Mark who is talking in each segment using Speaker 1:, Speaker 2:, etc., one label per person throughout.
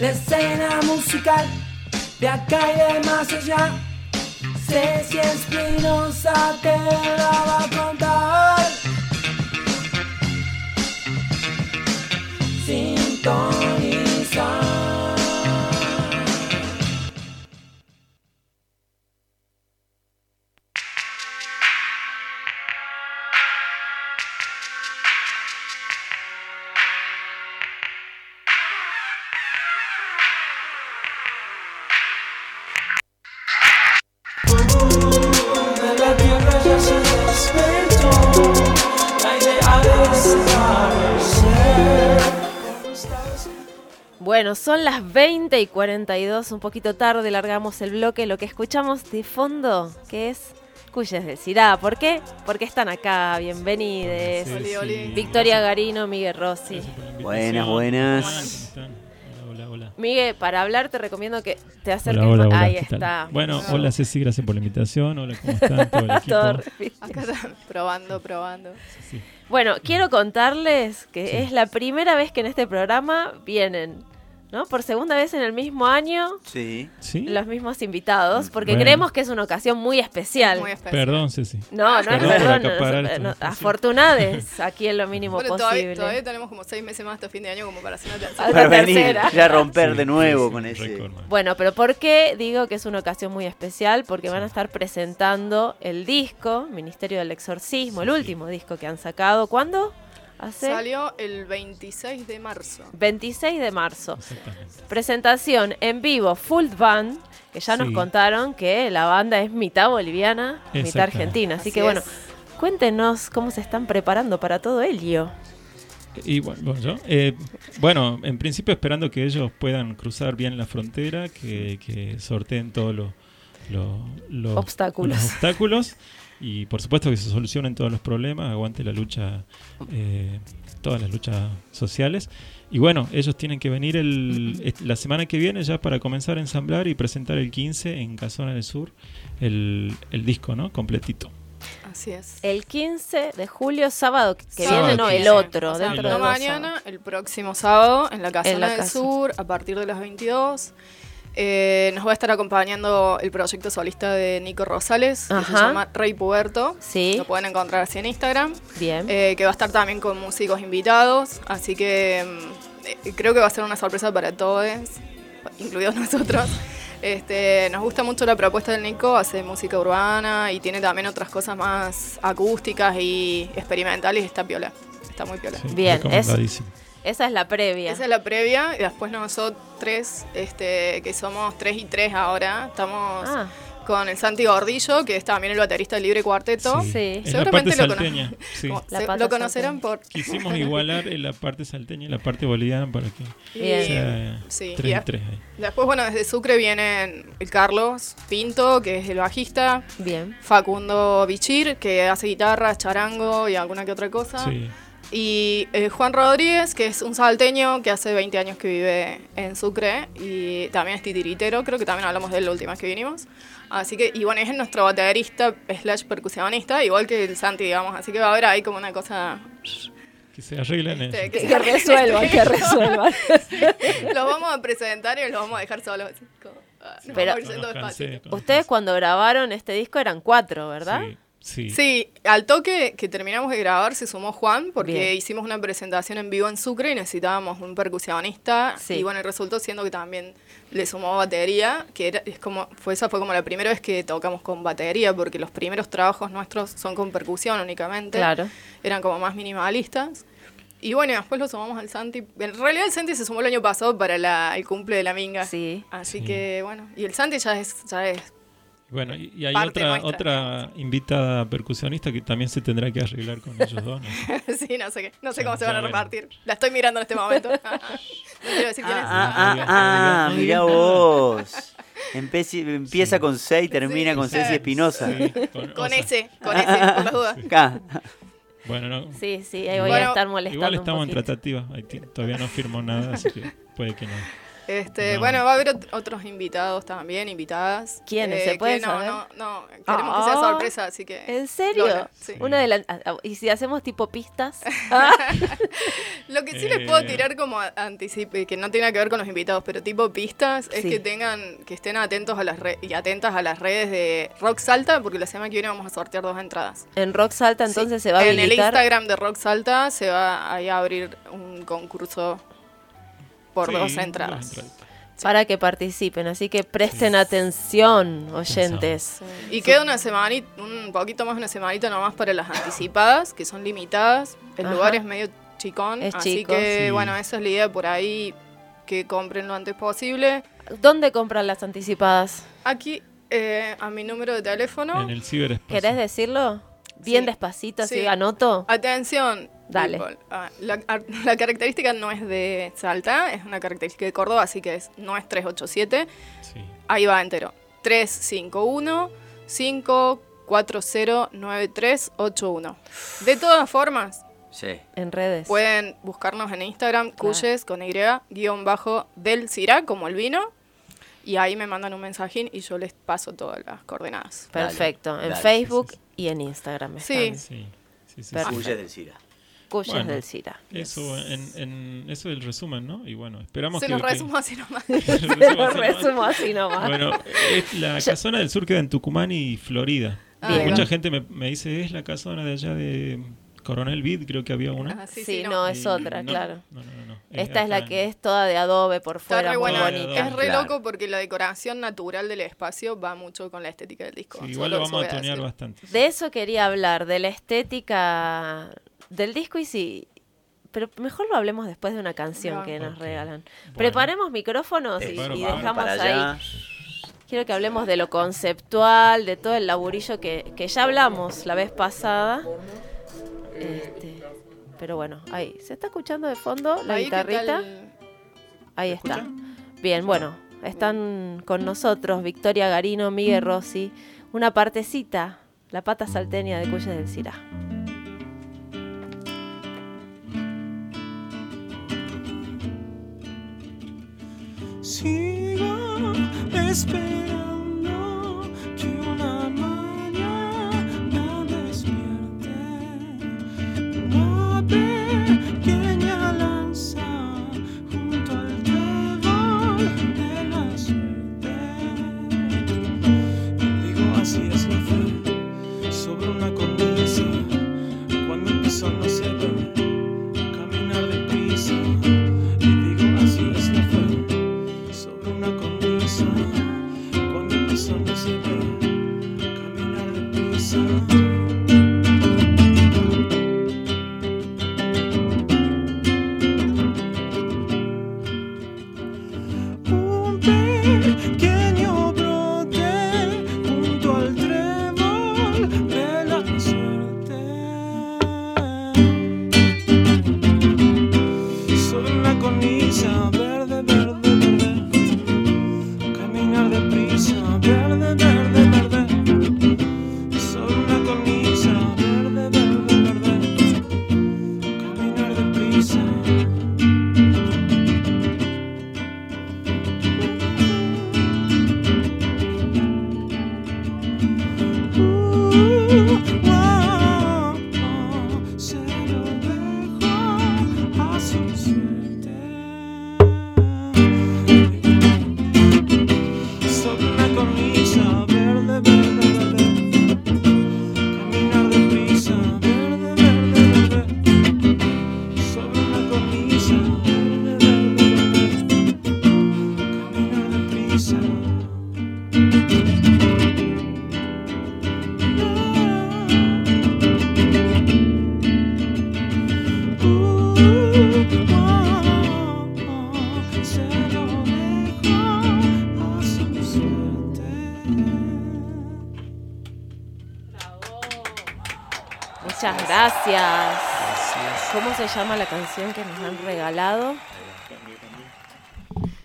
Speaker 1: La escena musical de acá y de más allá. Ceci Espinosa te la va a contar. Sintonizar.
Speaker 2: Bueno, son las 20 y 42, un poquito tarde, largamos el bloque. Lo que escuchamos de fondo, que es Cuyes de Cirá. ¿Por qué? Porque están acá, bienvenides.
Speaker 3: Sí.
Speaker 2: Victoria Garino, Miguel Rossi.
Speaker 4: Buenas, buenas.
Speaker 2: Miguel, para hablar te recomiendo que te acerques.
Speaker 3: Hola, hola,
Speaker 2: más-
Speaker 3: hola,
Speaker 2: Ahí está.
Speaker 3: Bueno,
Speaker 5: Hola.
Speaker 3: hola Ceci, gracias por la invitación. Hola, ¿cómo están? Todo el equipo.
Speaker 2: Todo re-
Speaker 5: Acá están probando, probando.
Speaker 3: Sí.
Speaker 2: Bueno, quiero contarles que es la primera vez que en este programa vienen, ¿no? Por segunda vez en el mismo año,
Speaker 4: Sí.
Speaker 3: ¿Sí?
Speaker 2: los mismos invitados, porque
Speaker 3: Bueno.
Speaker 2: creemos que es una ocasión muy especial.
Speaker 5: Muy especial.
Speaker 3: Perdón, Ceci.
Speaker 2: No, no es
Speaker 3: Perdón
Speaker 2: perdón. no, afortunades, aquí en lo mínimo
Speaker 5: Bueno,
Speaker 2: posible.
Speaker 5: todavía, todavía tenemos como seis meses más hasta fin de año como para hacer una tercera.
Speaker 4: Para venir, ya romper
Speaker 3: Sí,
Speaker 4: de nuevo
Speaker 3: sí,
Speaker 4: con ese.
Speaker 2: Bueno, pero ¿por qué digo que es una ocasión muy especial? Porque van a estar presentando el disco, Ministerio del Exorcismo, el último disco que han sacado. ¿Cuándo? Hace
Speaker 5: Salió el 26 de marzo.
Speaker 2: 26 de marzo. Presentación en vivo, full band, que ya nos contaron que la banda es mitad boliviana, mitad argentina. Así,
Speaker 5: Así
Speaker 2: que bueno, cuéntenos cómo se están preparando para todo ello.
Speaker 3: Y bueno, bueno, yo, eh, bueno, en principio esperando que ellos puedan cruzar bien la frontera, que, que sorteen todos los lo- los-
Speaker 2: Obstáculos.
Speaker 3: los obstáculos y por supuesto que se solucionen todos los problemas, aguante la lucha, eh, todas las luchas sociales. Y bueno, ellos tienen que venir el, la semana que viene ya para comenzar a ensamblar y presentar el 15 en Casona del Sur el, el disco, ¿no? Completito.
Speaker 5: Así es.
Speaker 2: El 15 de julio, sábado que
Speaker 3: Sábado
Speaker 2: viene, no, el
Speaker 5: 15.
Speaker 2: otro,
Speaker 5: O sea,
Speaker 2: dentro
Speaker 3: el
Speaker 2: de
Speaker 5: mañana,
Speaker 2: sábados.
Speaker 5: el próximo sábado, en la Casona
Speaker 2: En la
Speaker 5: del
Speaker 2: casa.
Speaker 5: Sur, a partir de las 22. Eh, nos va a estar acompañando el proyecto solista de Nico Rosales, que se llama Rey Puberto.
Speaker 2: Sí,
Speaker 5: Lo pueden encontrar así en Instagram.
Speaker 2: bien.
Speaker 5: Eh, que va a estar también con músicos invitados. Así que mm, eh, creo que va a ser una sorpresa para todos, incluidos nosotros. Este, nos gusta mucho la propuesta del Nico, hace música urbana y tiene también otras cosas más acústicas y experimentales. y Está piola, está muy piola.
Speaker 3: Sí,
Speaker 2: Bien, es-. Esa es la previa.
Speaker 5: Esa es la previa y después nosotros, este, que somos tres y tres ahora, estamos
Speaker 2: Ah,
Speaker 5: con el Santi Gordillo, que es también el baterista del Libre Cuarteto.
Speaker 2: Sí.
Speaker 3: La
Speaker 5: Seguramente
Speaker 3: parte
Speaker 5: lo cono-
Speaker 3: salteña. sí.
Speaker 5: Como-
Speaker 2: La
Speaker 5: se-
Speaker 2: pata
Speaker 5: lo conocerán
Speaker 2: salteña.
Speaker 5: por...
Speaker 3: Quisimos igualar en la parte salteña y la parte boliviana para que
Speaker 2: Bien.
Speaker 3: sea
Speaker 5: Sí,
Speaker 3: 3
Speaker 5: y
Speaker 3: 3 ahí.
Speaker 5: Después, bueno, desde Sucre vienen el Carlos Pinto, que es el bajista,
Speaker 2: bien.
Speaker 5: Facundo Bichir, que hace guitarra, charango y alguna que otra cosa.
Speaker 3: Sí.
Speaker 5: Y eh, Juan Rodríguez, que es un salteño que hace 20 años que vive en Sucre y también es titiritero, creo que también hablamos de él la última vez que vinimos. Así que, y bueno, es nuestro baterista slash percusionista, igual que el Santi, digamos. Así que va a haber ahí como una cosa...
Speaker 3: Que se arreglen
Speaker 5: este,
Speaker 3: eso.
Speaker 5: que
Speaker 2: Que resuelvan, que resuelvan.
Speaker 5: los vamos a presentar y los vamos a dejar solos. como, ah,
Speaker 2: Pero-
Speaker 3: No cansé con-
Speaker 2: Ustedes cuando grabaron este disco eran cuatro, ¿verdad?
Speaker 3: Sí, sí.
Speaker 5: Sí, al toque que terminamos de grabar se sumó Juan porque
Speaker 2: Bien.
Speaker 5: hicimos una presentación en vivo en Sucre y necesitábamos un percusionista
Speaker 2: Sí.
Speaker 5: y bueno, y resultó siendo que también le sumó batería, que era, es como fue esa fue como la primera vez que tocamos con batería porque los primeros trabajos nuestros son con percusión únicamente.
Speaker 2: Claro.
Speaker 5: Eran como más minimalistas. Y bueno, y después lo sumamos al Santi. En realidad el Santi se sumó el año pasado para la- el cumple de la Minga.
Speaker 2: Sí.
Speaker 5: Así
Speaker 3: Sí.
Speaker 5: que bueno, y el Santi ya es, ya es
Speaker 3: Bueno, y, y hay otra
Speaker 5: nuestra.
Speaker 3: otra invitada percusionista que también se tendrá que arreglar con ellos dos. ¿no?
Speaker 5: sí, no sé qué, no sé
Speaker 3: Ya-
Speaker 5: cómo se van a repartir. La estoy mirando en este momento. no quiero decir quién es.
Speaker 4: Ah, ah, ah, ah, mirá vos. Empieza
Speaker 3: Sí.
Speaker 4: con C y termina
Speaker 5: Sí,
Speaker 4: con. Ceci Espinosa.
Speaker 3: Sí,
Speaker 5: Con
Speaker 3: sea,
Speaker 5: ese, con ese, por las dudas.
Speaker 3: Bueno, no,
Speaker 2: Sí, sí, ahí voy
Speaker 5: Bueno,
Speaker 2: a estar molestando
Speaker 3: igual
Speaker 2: un
Speaker 3: estamos en
Speaker 2: poquito.
Speaker 3: tratativa. ahí ti- todavía no firmó nada, así que puede que no.
Speaker 5: Este,
Speaker 6: No.
Speaker 5: Bueno, va a haber ot- otros invitados también, invitadas.
Speaker 2: ¿Quiénes?
Speaker 5: Eh,
Speaker 2: ¿Se puede
Speaker 5: que no,
Speaker 2: saber?
Speaker 5: no, no, queremos que sea
Speaker 2: Ah.
Speaker 5: sorpresa, así que...
Speaker 2: ¿En serio?
Speaker 5: Lola, sí.
Speaker 2: Una de las y si hacemos tipo pistas.
Speaker 5: Lo que sí les puedo
Speaker 6: Eh.
Speaker 5: tirar como anticipe, que no tiene que ver con los invitados, pero tipo pistas, es
Speaker 2: Sí.
Speaker 5: que tengan, que estén atentos a las re- y atentas a las redes de Rock Salta, porque la semana que viene vamos a sortear dos entradas.
Speaker 2: en Rock Salta entonces
Speaker 5: Sí.
Speaker 2: se va a
Speaker 5: En el
Speaker 2: habilitar.
Speaker 5: Instagram de Rock Salta se va ahí a abrir un concurso por
Speaker 6: Sí,
Speaker 5: dos entradas.
Speaker 2: para que participen, así que presten atención, oyentes.
Speaker 5: Y queda una semanita, un poquito más de una semanita nomás para las anticipadas, que son limitadas. El
Speaker 2: Ajá.
Speaker 5: lugar es medio chicón,
Speaker 2: Es
Speaker 5: así
Speaker 2: chico.
Speaker 5: que
Speaker 6: Sí.
Speaker 5: bueno, esa es la idea por ahí, que compren lo antes posible.
Speaker 2: ¿Dónde compran las anticipadas?
Speaker 5: Aquí, eh, a mi número de teléfono.
Speaker 6: En el ciberespacio.
Speaker 2: ¿Querés decirlo? Bien
Speaker 5: Sí.
Speaker 2: despacito, así
Speaker 5: Sí.
Speaker 2: anoto.
Speaker 5: Atención.
Speaker 2: Dale.
Speaker 5: people. Ah, la, ar- la característica no es de Salta, es una característica de Córdoba, así que es, no es 387.
Speaker 6: Sí.
Speaker 5: Ahí va entero. 351 540 9381. De todas formas,
Speaker 4: Sí.
Speaker 2: En redes.
Speaker 5: pueden buscarnos en Instagram,
Speaker 2: Claro.
Speaker 5: cuyes con Y, guion bajo del Cira, como el vino. Y ahí me mandan un mensajín y yo les paso todas las coordenadas.
Speaker 2: Perfecto.
Speaker 4: Dale,
Speaker 2: en
Speaker 4: dale.
Speaker 2: Facebook
Speaker 6: Sí, sí,
Speaker 2: y en Instagram.
Speaker 5: Sí.
Speaker 2: están.
Speaker 6: Sí, sí, sí,
Speaker 2: Perfecto.
Speaker 6: sí.
Speaker 4: Huye del Cira.
Speaker 2: Cuyes
Speaker 6: Bueno.
Speaker 2: del Cira.
Speaker 6: Eso, en, en, eso es el resumen, ¿no? Y bueno, esperamos
Speaker 5: Se
Speaker 6: que...
Speaker 5: los
Speaker 6: que-
Speaker 5: resumo así nomás.
Speaker 6: Se resumo
Speaker 2: lo
Speaker 6: así nomás.
Speaker 2: resumo así nomás.
Speaker 6: Bueno, es la casona del sur queda en Tucumán y Florida.
Speaker 5: Bien.
Speaker 6: Mucha gente me, me dice, es la casona de allá de Coronel Vid, creo que había una.
Speaker 5: Ah, sí,
Speaker 2: sí,
Speaker 5: sí,
Speaker 2: no,
Speaker 5: no.
Speaker 2: es otra,
Speaker 6: no,
Speaker 2: claro.
Speaker 6: No, no, no. no.
Speaker 2: Esta es la que es toda de adobe por fuera, muy
Speaker 5: buena.
Speaker 2: bonita.
Speaker 5: Es re
Speaker 4: Claro.
Speaker 5: loco porque la decoración natural del espacio va mucho con la estética del disco.
Speaker 6: Sí, igual lo vamos a
Speaker 5: decir.
Speaker 6: bastante.
Speaker 2: De eso quería hablar, de la estética del disco y sí. Pero mejor lo hablemos después de una canción que nos regalan.
Speaker 6: Bueno.
Speaker 2: Preparemos micrófonos y, dejamos
Speaker 4: para
Speaker 2: ahí. Quiero que hablemos de lo conceptual, de todo el laburillo que, que ya hablamos la vez pasada. Este, pero bueno, ahí. ¿Se está escuchando de fondo la
Speaker 5: Ahí, ¿qué
Speaker 2: guitarrita? Ahí
Speaker 6: ¿Se
Speaker 2: está.
Speaker 6: escucha?
Speaker 2: Bien, bueno, están con nosotros Victoria Garino, Miguel Rossi, una partecita, la pata salteña de Cuyes del Cirá.
Speaker 3: Sigo esperando
Speaker 2: llama la canción que nos han regalado?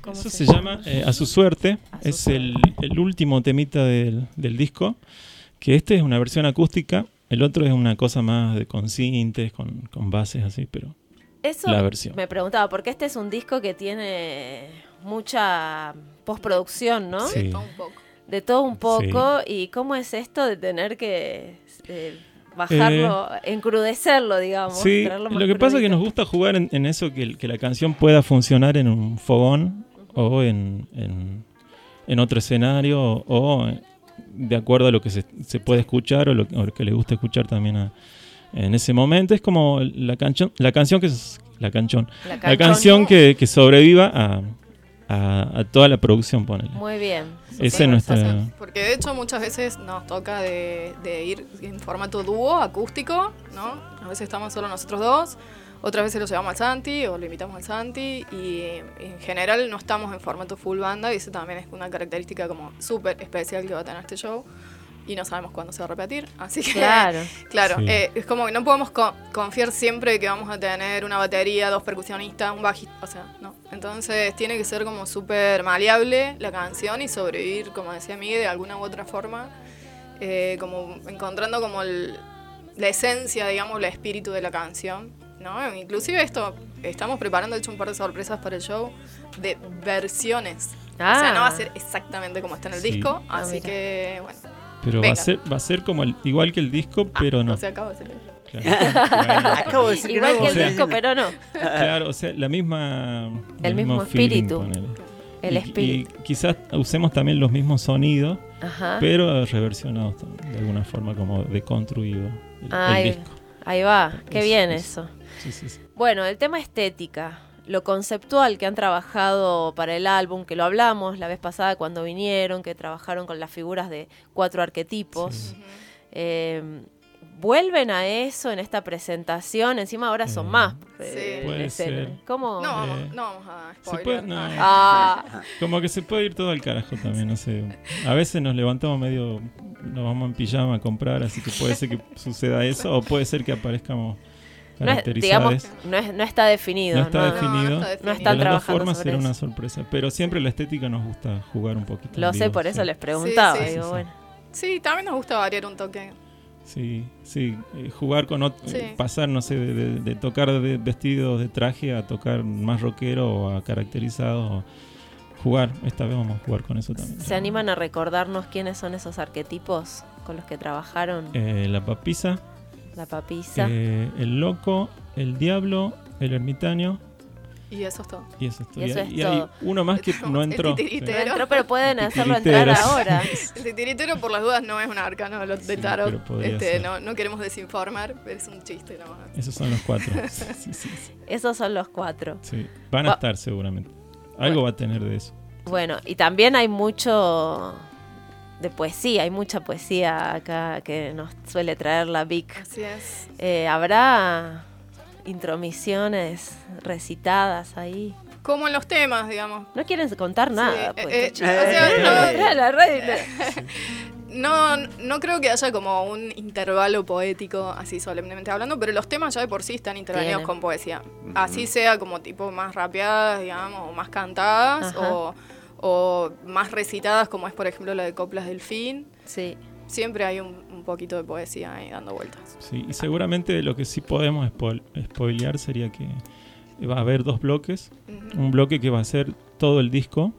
Speaker 2: ¿Cómo
Speaker 6: Eso se llama eh, A su suerte.
Speaker 2: A su
Speaker 6: es el, el último temita del, del disco. Que este es una versión acústica. El otro es una cosa más de con sintes, con, con bases así, pero
Speaker 2: Eso
Speaker 3: la versión.
Speaker 2: me preguntaba, porque este es un disco que tiene mucha postproducción, ¿no?
Speaker 3: Sí.
Speaker 5: Sí, todo un poco.
Speaker 2: De todo un poco. ¿Y cómo es esto de tener que eh, bajarlo, encrudecerlo, digamos?
Speaker 3: Sí, lo que pasa es que nos gusta jugar en, en eso, que, la canción pueda funcionar en un fogón o en, en- en otro escenario o, eh, de acuerdo a lo que se, se puede escuchar o lo, o lo que le gusta escuchar también a- en ese momento. Es como la, canción la canción que la canción,
Speaker 2: La
Speaker 3: la
Speaker 2: canción.
Speaker 3: canción que, que sobreviva a, a- a toda la producción, ponele.
Speaker 2: Muy bien.
Speaker 3: Ese nuestra...
Speaker 5: Porque de hecho muchas veces nos toca de, de ir en formato dúo, acústico, ¿no? A veces estamos solo nosotros dos, otras veces lo llevamos al Santi o lo invitamos al Santi y en general no estamos en formato full banda y eso también es una característica como súper especial que va a tener este show y no sabemos cuándo se va a repetir, así que
Speaker 2: Claro.
Speaker 5: Claro,
Speaker 3: Sí.
Speaker 5: eh, es como que no podemos co- confiar siempre que vamos a tener una batería, dos percusionistas, un bajista, o sea, no. Entonces tiene que ser como súper maleable la canción y sobrevivir, como decía Miguel, de alguna u otra forma, eh, como encontrando como el- la esencia, digamos, el espíritu de la canción, ¿no? Inclusive esto, estamos preparando, de hecho, un par de sorpresas para el show de versiones. O sea, no va a ser exactamente como está en el
Speaker 3: Sí.
Speaker 5: disco,
Speaker 2: Ah,
Speaker 5: así que, bueno,
Speaker 3: Pero va a ser, va a ser como el- igual que el disco, pero no.
Speaker 5: o sea, acabo de decir.
Speaker 3: Claro. Bueno.
Speaker 4: Acabo de decir que
Speaker 2: Igual
Speaker 4: no.
Speaker 2: que el
Speaker 3: o sea-
Speaker 2: disco, pero no.
Speaker 3: Claro, o sea, la misma.
Speaker 2: El mismo espíritu. El
Speaker 3: Y-
Speaker 2: espíritu.
Speaker 3: Y quizás usemos también los mismos sonidos,
Speaker 2: Ajá.
Speaker 3: pero reversionados también, de alguna forma, como deconstruido el, el
Speaker 2: Ahí,
Speaker 3: disco.
Speaker 2: ahí va. Qué bien
Speaker 3: es-
Speaker 2: eso.
Speaker 3: Sí, sí, sí.
Speaker 2: Bueno, el tema estética, lo conceptual que han trabajado para el álbum, que lo hablamos la vez pasada cuando vinieron, que trabajaron con las figuras de cuatro arquetipos.
Speaker 3: Sí.
Speaker 2: Eh, ¿Vuelven a eso en esta presentación? Encima ahora son
Speaker 3: Eh,
Speaker 2: más.
Speaker 5: Sí.
Speaker 2: eh,
Speaker 3: Puede
Speaker 2: escena.
Speaker 3: ser.
Speaker 2: ¿Cómo?
Speaker 5: No, vamos,
Speaker 3: Eh,
Speaker 5: no vamos a
Speaker 3: Se
Speaker 5: spoiler.
Speaker 3: puede- no,
Speaker 2: Ah,
Speaker 3: como que se puede ir todo al carajo también, no sé. A veces nos levantamos medio, nos vamos en pijama a comprar, así que puede ser que suceda eso, o puede ser que aparezcamos
Speaker 2: no, es, digamos, no, es- no está definido.
Speaker 3: No está
Speaker 2: ¿no?
Speaker 3: definido.
Speaker 5: No, está
Speaker 2: están
Speaker 3: de las dos formas será una sorpresa, pero siempre la estética nos gusta jugar un poquito.
Speaker 2: Lo sé,
Speaker 3: vivo,
Speaker 2: por eso
Speaker 3: sí.
Speaker 2: les preguntaba.
Speaker 5: Sí, sí,
Speaker 2: digo,
Speaker 3: sí, sí.
Speaker 2: bueno.
Speaker 5: Sí, también nos gusta variar un toque.
Speaker 3: Sí, sí, eh, jugar con ot-
Speaker 5: Sí.
Speaker 3: eh, pasar, no sé, de, de- de tocar de vestidos de traje a tocar más rockero o a caracterizado. o jugar, esta vez vamos a jugar con eso también.
Speaker 2: ¿Se animan a recordarnos quiénes son esos arquetipos con los que trabajaron?
Speaker 3: Eh, la papisa,
Speaker 2: La papisa.
Speaker 3: eh, el loco, el diablo, el ermitaño
Speaker 5: Y eso es todo.
Speaker 3: y eso es todo.
Speaker 2: Y eso es
Speaker 3: y hay
Speaker 2: todo.
Speaker 3: uno más que no
Speaker 5: El
Speaker 3: entró.
Speaker 5: titiritero.
Speaker 2: No entró, pero pueden
Speaker 3: El
Speaker 2: hacerlo entrar
Speaker 3: titiritero.
Speaker 2: ahora.
Speaker 5: El titiritero, por las dudas, no es un arcano de
Speaker 3: Sí,
Speaker 5: tarot. Este,
Speaker 3: ser.
Speaker 5: no, no queremos desinformar, pero es un chiste nomás.
Speaker 3: Esos son los cuatro. Sí, sí, sí, sí.
Speaker 2: Esos son los cuatro.
Speaker 3: Sí, Van a
Speaker 2: Va-
Speaker 3: estar seguramente. Algo va a tener de eso.
Speaker 2: Bueno, y también hay mucho de poesía, hay mucha poesía acá que nos suele traer la Vic.
Speaker 5: Así es.
Speaker 2: Eh, ¿Habrá intromisiones recitadas ahí?
Speaker 5: Como en los temas, digamos.
Speaker 2: No quieren contar nada.
Speaker 5: eh,
Speaker 2: pues,
Speaker 5: eh, o sea, no-
Speaker 2: la
Speaker 5: No, no creo que haya como un intervalo poético, así solemnemente hablando, pero los temas ya de por sí están intervenidos con poesía. Así sea como tipo más rapeadas, digamos, o más cantadas,
Speaker 2: Ajá.
Speaker 5: o, o más recitadas, como es por ejemplo la de Coplas del Fin.
Speaker 2: Sí.
Speaker 5: Siempre hay un, un poquito de poesía ahí dando vueltas.
Speaker 3: Sí, y seguramente lo que sí podemos spoil- spoilear sería que va a haber dos bloques. Un bloque que va a ser todo el disco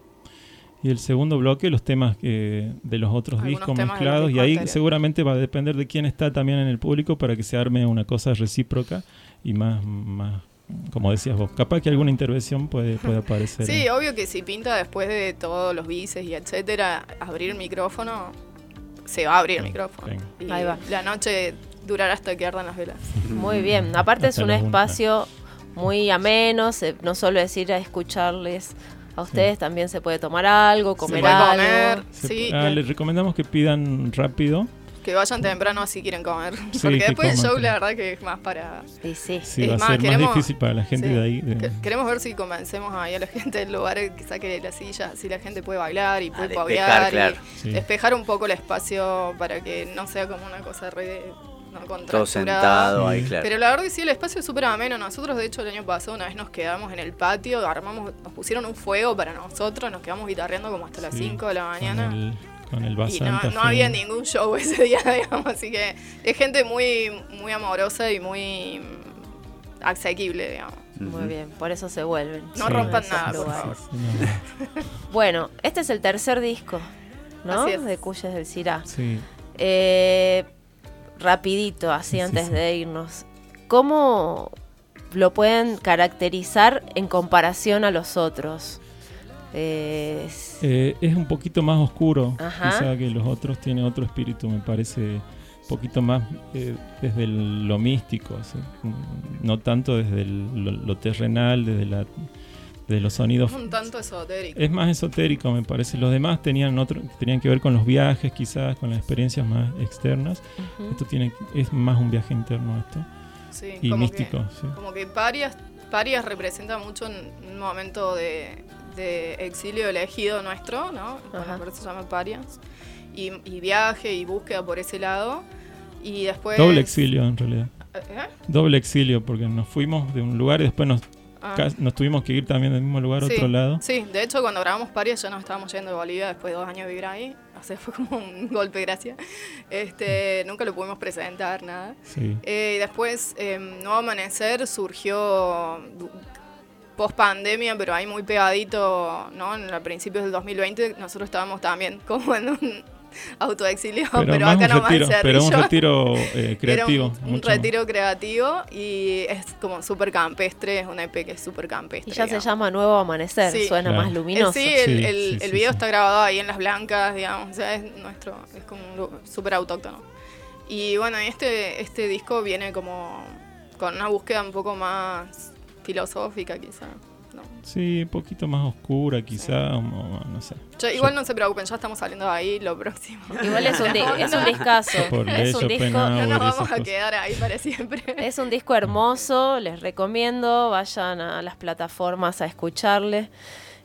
Speaker 3: y el segundo bloque los temas que, de los otros
Speaker 5: Algunos
Speaker 3: discos mezclados y ahí
Speaker 5: anteriores.
Speaker 3: seguramente va a depender de quién está también en el público para que se arme una cosa recíproca y más, más como decías vos, capaz que alguna intervención puede, puede aparecer.
Speaker 5: Sí,
Speaker 3: ¿eh?
Speaker 5: obvio que si pinta después de todos los bices y etcétera, abrir el micrófono, se va a abrir el micrófono.
Speaker 3: venga.
Speaker 5: Y
Speaker 2: Ahí va.
Speaker 5: la noche durará hasta que ardan las velas.
Speaker 2: Muy bien. Aparte es
Speaker 3: Hasta
Speaker 2: un
Speaker 3: la una.
Speaker 2: espacio muy ameno, se- no solo es ir a escucharles a ustedes, también se puede tomar algo,
Speaker 5: Se
Speaker 2: comer
Speaker 5: puede
Speaker 2: algo.
Speaker 5: comer,
Speaker 3: Se-
Speaker 5: sí,
Speaker 3: ah, les recomendamos que pidan rápido.
Speaker 5: Que vayan temprano si quieren comer.
Speaker 3: Sí,
Speaker 5: Porque
Speaker 3: que
Speaker 5: después el
Speaker 3: coman
Speaker 5: show, la verdad que es más para...
Speaker 2: Y sí.
Speaker 3: Sí,
Speaker 5: Es
Speaker 3: va a ser
Speaker 5: queremos-
Speaker 3: más difícil para la gente
Speaker 5: sí.
Speaker 3: de ahí. de-
Speaker 5: Queremos ver si convencemos ahí a la gente del lugar que saque de la silla, si la gente puede bailar y puede
Speaker 4: despejar, claro.
Speaker 5: y
Speaker 3: Sí.
Speaker 5: despejar un poco el espacio para que no sea como una cosa re de- no,
Speaker 4: Todo sentado ahí,
Speaker 3: Sí.
Speaker 4: claro.
Speaker 5: Pero la verdad que sí, el espacio es súper ameno. Nosotros, de hecho, el año pasado una vez nos quedamos en el patio, armamos, nos pusieron un fuego para nosotros, nos quedamos guitarreando como hasta las
Speaker 3: Sí,
Speaker 5: 5 de la mañana.
Speaker 3: Con el,
Speaker 5: Y no, había ningún show ese día, digamos, así que es gente muy, muy amorosa y muy asequible, digamos.
Speaker 2: Muy bien, por eso se vuelven.
Speaker 5: No
Speaker 3: Sí.
Speaker 5: rompan nada, por favor.
Speaker 2: Bueno, este es el tercer disco, ¿no?
Speaker 5: Así es.
Speaker 2: De Cuyes del Cirá.
Speaker 3: sí.
Speaker 2: Eh, rapidito, así
Speaker 3: Sí,
Speaker 2: antes
Speaker 3: sí.
Speaker 2: de irnos. ¿Cómo lo pueden caracterizar en comparación a los otros? Es-
Speaker 3: Eh, es un poquito más oscuro,
Speaker 2: Ajá.
Speaker 3: quizá que los otros, tiene otro espíritu, me parece un poquito más eh, desde el- lo místico, así, mm, no tanto desde el- lo, lo terrenal, desde, la, desde los sonidos.
Speaker 5: Un tanto esotérico.
Speaker 3: Es más esotérico, me parece. Los demás tenían otro, tenían que ver con los viajes, quizás, con las experiencias más externas. Esto tiene, es más un viaje interno esto.
Speaker 5: Sí,
Speaker 3: Y
Speaker 5: como
Speaker 3: místico,
Speaker 5: que,
Speaker 3: sí.
Speaker 5: Como que Parias, Parias representa mucho un momento de, de exilio elegido nuestro, ¿no? Bueno, por eso se llama Parias. Y, y viaje y búsqueda por ese lado. Y después...
Speaker 3: Doble exilio, en realidad.
Speaker 5: ¿Eh?
Speaker 3: Doble exilio, porque nos fuimos de un lugar y después nos,
Speaker 5: Ah.
Speaker 3: nos tuvimos que ir también del mismo lugar a
Speaker 5: Sí,
Speaker 3: otro lado.
Speaker 5: Sí, de hecho cuando grabamos Parias ya nos estábamos yendo de Bolivia después de dos años de vivir ahí. O sea, fue como un golpe de gracia. Este, nunca lo pudimos presentar, nada.
Speaker 3: Sí.
Speaker 5: Eh, y después, eh, Nuevo Amanecer surgió post pandemia, pero ahí muy pegadito, ¿no? En, a principios del 2020 nosotros estábamos también como en un autoexilio, pero,
Speaker 3: Pero,
Speaker 5: acá en
Speaker 3: retiro, pero un retiro eh, creativo.
Speaker 5: Era un, un
Speaker 3: mucho más.
Speaker 5: retiro creativo y es como súper campestre, es una EP que es súper campestre.
Speaker 2: Y ya se llama Nuevo Amanecer,
Speaker 5: Sí.
Speaker 2: suena
Speaker 3: Claro.
Speaker 2: más luminoso.
Speaker 5: Sí, el,
Speaker 3: Sí,
Speaker 5: el-
Speaker 3: sí,
Speaker 5: el
Speaker 3: sí,
Speaker 5: video
Speaker 3: sí.
Speaker 5: está grabado ahí en Las Blancas, digamos, o sea, es nuestro, es como súper autóctono. Y bueno, este, este disco viene como con una búsqueda un poco más filosófica, quizá. ¿no?
Speaker 3: Sí, un poquito más oscura, quizá, o- o no sé.
Speaker 5: Yo- igual no se preocupen, ya estamos saliendo de ahí, lo próximo.
Speaker 2: Igual es un, di- es un discazo.
Speaker 3: Por
Speaker 2: Es un disco,
Speaker 5: No nos vamos a quedar ahí para siempre.
Speaker 2: es un disco hermoso, les recomiendo, vayan a las plataformas a escucharle.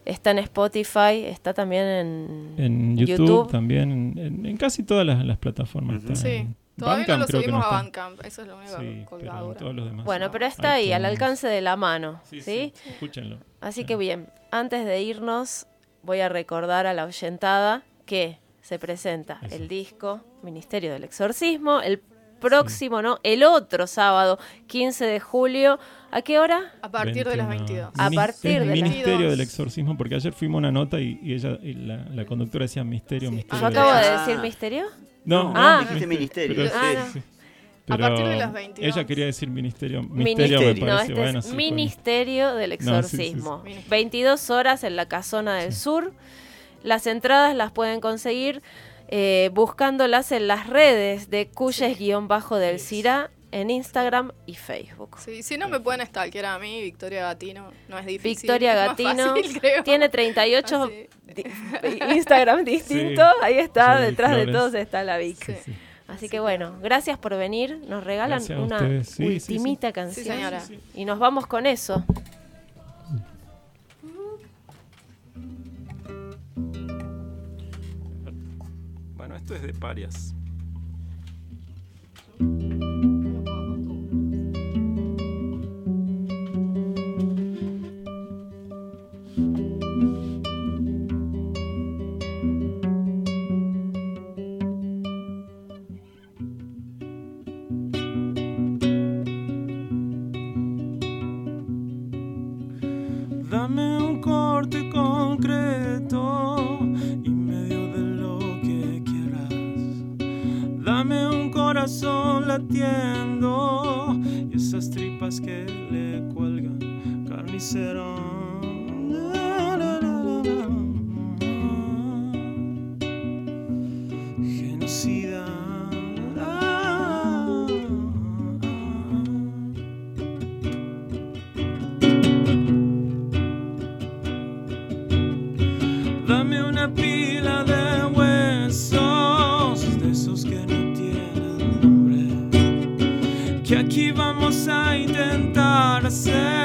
Speaker 2: Está en Spotify, está también en,
Speaker 3: En YouTube,
Speaker 2: YouTube.
Speaker 3: también, en, en- en casi todas las, las plataformas.
Speaker 4: Ujú.
Speaker 3: está.
Speaker 5: Sí,
Speaker 3: En
Speaker 5: todavía
Speaker 3: Bandcamp
Speaker 5: no lo
Speaker 3: creo que
Speaker 5: subimos
Speaker 3: no
Speaker 5: a. Bandcamp, eso es lo único
Speaker 3: Sí, pero
Speaker 5: colgadura.
Speaker 3: todos los demás.
Speaker 2: Bueno, pero está ahí, al alcance de la mano, ¿sí?
Speaker 3: Sí, sí, escúchenlo.
Speaker 2: Así
Speaker 3: Sí.
Speaker 2: que bien, antes de irnos, voy a recordar a la oyentada que se presenta
Speaker 3: Eso.
Speaker 2: el disco Ministerio del Exorcismo el próximo, ¿no? El otro sábado, 15 de julio. ¿A qué hora?
Speaker 5: A partir de las
Speaker 3: 21.
Speaker 5: 22.
Speaker 2: A partir
Speaker 3: es
Speaker 2: de las
Speaker 3: Ministerio
Speaker 5: 22.
Speaker 3: del Exorcismo, porque ayer fuimos a una nota y, y ella, y la, la conductora decía Misterio,
Speaker 5: Sí.
Speaker 3: Misterio.
Speaker 2: Yo acabo de
Speaker 4: Ah.
Speaker 2: decir misterio.
Speaker 3: No,
Speaker 2: Ah.
Speaker 3: no,
Speaker 4: Dijiste ministerio.
Speaker 3: pero
Speaker 2: Ah,
Speaker 3: sí,
Speaker 2: no.
Speaker 5: A partir de las 22.
Speaker 3: Ella quería decir ministerio.
Speaker 2: Mini-
Speaker 3: Misterio me
Speaker 4: Ministerio.
Speaker 2: No, este
Speaker 3: bueno.
Speaker 2: es
Speaker 3: sí,
Speaker 2: Ministerio del
Speaker 3: No, sí, sí, sí.
Speaker 2: Exorcismo.
Speaker 5: Ministerio.
Speaker 2: 22 horas en la Casona del Sur. Las entradas las pueden conseguir eh, buscándolas en las redes de Cuyes-del Cira en Instagram y Facebook.
Speaker 5: Sí, si no me pueden stalkear a mí, Victoria Gatino, no es difícil.
Speaker 2: Victoria
Speaker 5: es
Speaker 2: Gatino
Speaker 5: fácil, creo.
Speaker 2: tiene 38
Speaker 5: Así.
Speaker 2: di- Instagram distintos. Ahí está,
Speaker 3: Sí,
Speaker 2: detrás de todos está la Vic.
Speaker 3: Sí, sí.
Speaker 2: Así que bueno, gracias por venir. Nos regalan una ultimita canción.
Speaker 5: Sí, señora.
Speaker 2: Y nos vamos con eso.
Speaker 3: Bueno, esto es de parias.
Speaker 7: Corazón latiendo y esas tripas que le cuelgan carnicero. Genocida. Dame una pila de huesos, de esos que no Que vamos a intentar hacer